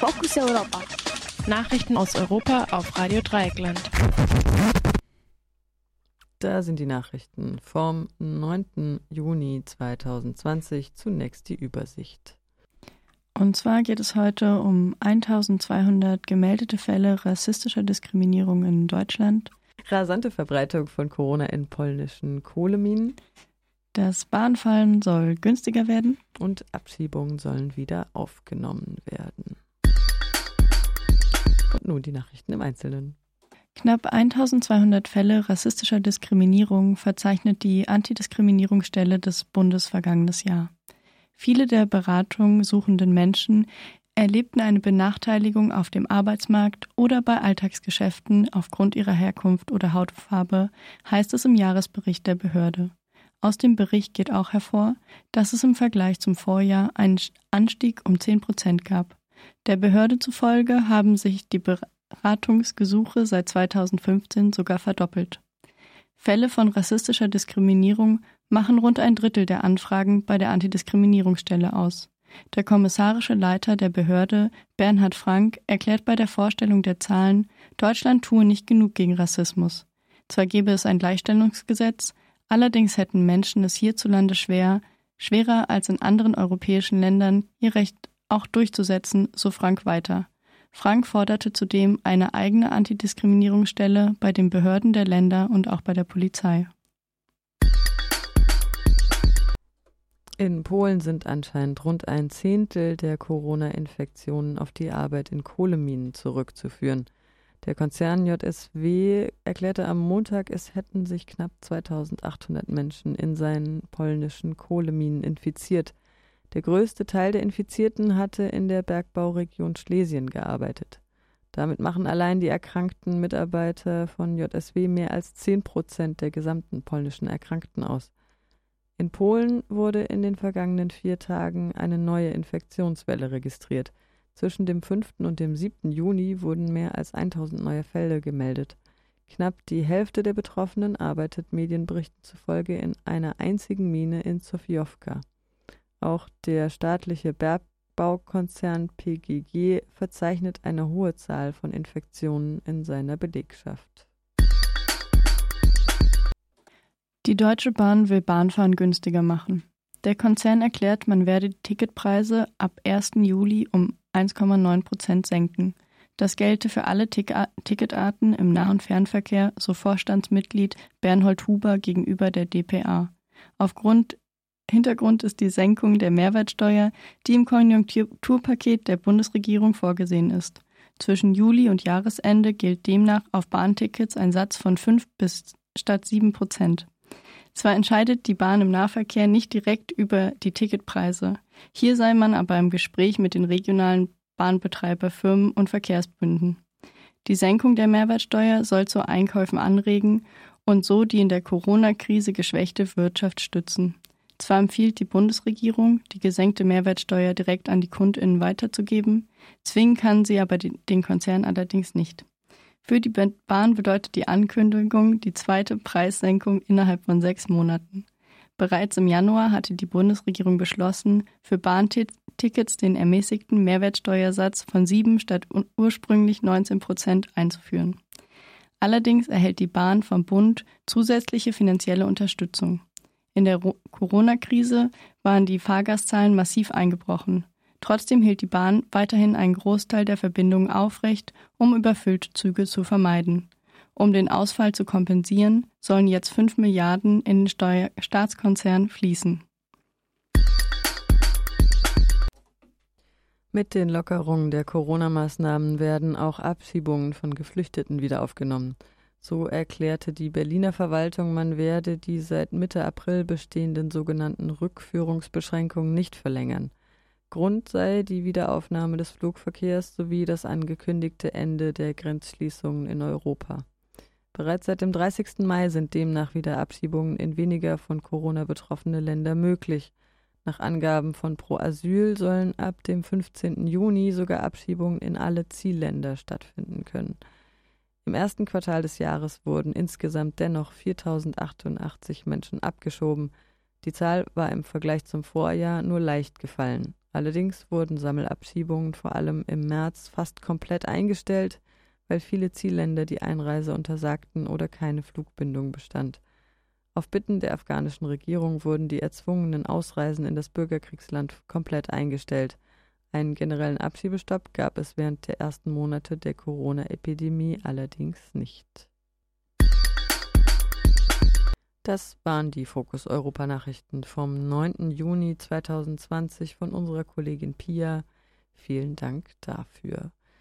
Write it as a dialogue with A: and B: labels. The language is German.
A: Fokus Europa.
B: Nachrichten aus Europa auf Radio Dreieckland.
C: Da sind die Nachrichten vom 9. Juni 2020. Zunächst die Übersicht.
D: Und zwar geht es heute um 1200 gemeldete Fälle rassistischer Diskriminierung in Deutschland.
C: Rasante Verbreitung von Corona in polnischen Kohleminen.
D: Das Bahnfallen soll günstiger werden.
C: Und Abschiebungen sollen wieder aufgenommen werden. Nun die Nachrichten im Einzelnen.
D: Knapp 1200 Fälle rassistischer Diskriminierung verzeichnet die Antidiskriminierungsstelle des Bundes vergangenes Jahr. Viele der Beratung suchenden Menschen erlebten eine Benachteiligung auf dem Arbeitsmarkt oder bei Alltagsgeschäften aufgrund ihrer Herkunft oder Hautfarbe, heißt es im Jahresbericht der Behörde. Aus dem Bericht geht auch hervor, dass es im Vergleich zum Vorjahr einen Anstieg um 10 Prozent gab. Der Behörde zufolge haben sich die Beratungsgesuche seit 2015 sogar verdoppelt. Fälle von rassistischer Diskriminierung machen rund ein Drittel der Anfragen bei der Antidiskriminierungsstelle aus. Der kommissarische Leiter der Behörde, Bernhard Frank, erklärt bei der Vorstellung der Zahlen, Deutschland tue nicht genug gegen Rassismus. Zwar gebe es ein Gleichstellungsgesetz, allerdings hätten Menschen es hierzulande schwer, schwerer als in anderen europäischen Ländern, ihr Recht auch durchzusetzen, so Frank weiter. Frank forderte zudem eine eigene Antidiskriminierungsstelle bei den Behörden der Länder und auch bei der Polizei.
C: In Polen sind anscheinend rund ein Zehntel der Corona-Infektionen auf die Arbeit in Kohleminen zurückzuführen. Der Konzern JSW erklärte am Montag, es hätten sich knapp 2800 Menschen in seinen polnischen Kohleminen infiziert. Der größte Teil der Infizierten hatte in der Bergbauregion Schlesien gearbeitet. Damit machen allein die erkrankten Mitarbeiter von JSW mehr als 10 Prozent der gesamten polnischen Erkrankten aus. In Polen wurde in den vergangenen vier Tagen eine neue Infektionswelle registriert. Zwischen dem 5. und dem 7. Juni wurden mehr als 1000 neue Fälle gemeldet. Knapp die Hälfte der Betroffenen arbeitet Medienberichten zufolge in einer einzigen Mine in Sofjowka. Auch der staatliche Bergbaukonzern PGG verzeichnet eine hohe Zahl von Infektionen in seiner Belegschaft.
D: Die Deutsche Bahn will Bahnfahren günstiger machen. Der Konzern erklärt, man werde die Ticketpreise ab 1. Juli um 1,9 Prozent senken. Das gelte für alle Ticketarten im Nah- und Fernverkehr, so Vorstandsmitglied Bernhold Huber gegenüber der dpa. Aufgrund Hintergrund ist die Senkung der Mehrwertsteuer, die im Konjunkturpaket der Bundesregierung vorgesehen ist. Zwischen Juli und Jahresende gilt demnach auf Bahntickets ein Satz von 5 bis statt 7 Prozent. Zwar entscheidet die Bahn im Nahverkehr nicht direkt über die Ticketpreise. Hier sei man aber im Gespräch mit den regionalen Bahnbetreiberfirmen und Verkehrsbünden. Die Senkung der Mehrwertsteuer soll zu Einkäufen anregen und so die in der Corona-Krise geschwächte Wirtschaft stützen. Zwar empfiehlt die Bundesregierung, die gesenkte Mehrwertsteuer direkt an die KundInnen weiterzugeben, zwingen kann sie aber den Konzern allerdings nicht. Für die Bahn bedeutet die Ankündigung die zweite Preissenkung innerhalb von sechs Monaten. Bereits im Januar hatte die Bundesregierung beschlossen, für Bahntickets den ermäßigten Mehrwertsteuersatz von 7 statt ursprünglich 19 Prozent einzuführen. Allerdings erhält die Bahn vom Bund zusätzliche finanzielle Unterstützung. In der Corona-Krise waren die Fahrgastzahlen massiv eingebrochen. Trotzdem hielt die Bahn weiterhin einen Großteil der Verbindungen aufrecht, um überfüllte Züge zu vermeiden. Um den Ausfall zu kompensieren, sollen jetzt 5 Milliarden in den Steuer Staatskonzern fließen.
C: Mit den Lockerungen der Corona-Maßnahmen werden auch Abschiebungen von Geflüchteten wieder aufgenommen. So erklärte die Berliner Verwaltung, man werde die seit Mitte April bestehenden sogenannten Rückführungsbeschränkungen nicht verlängern. Grund sei die Wiederaufnahme des Flugverkehrs sowie das angekündigte Ende der Grenzschließungen in Europa. Bereits seit dem 30. Mai sind demnach wieder Abschiebungen in weniger von Corona betroffene Länder möglich. Nach Angaben von Pro Asyl sollen ab dem 15. Juni sogar Abschiebungen in alle Zielländer stattfinden können. Im ersten Quartal des Jahres wurden insgesamt dennoch 4088 Menschen abgeschoben, Die Zahl war im Vergleich zum Vorjahr nur leicht gefallen. Allerdings wurden Sammelabschiebungen vor allem im März fast komplett eingestellt, weil viele Zielländer die Einreise untersagten oder keine Flugbindung bestand. Auf Bitten der afghanischen Regierung wurden die erzwungenen Ausreisen in das Bürgerkriegsland komplett eingestellt. Einen generellen Abschiebestopp gab es während der ersten Monate der Corona-Epidemie allerdings nicht. Das waren die Fokus Europa Nachrichten vom 9. Juni 2020 von unserer Kollegin Pia. Vielen Dank dafür.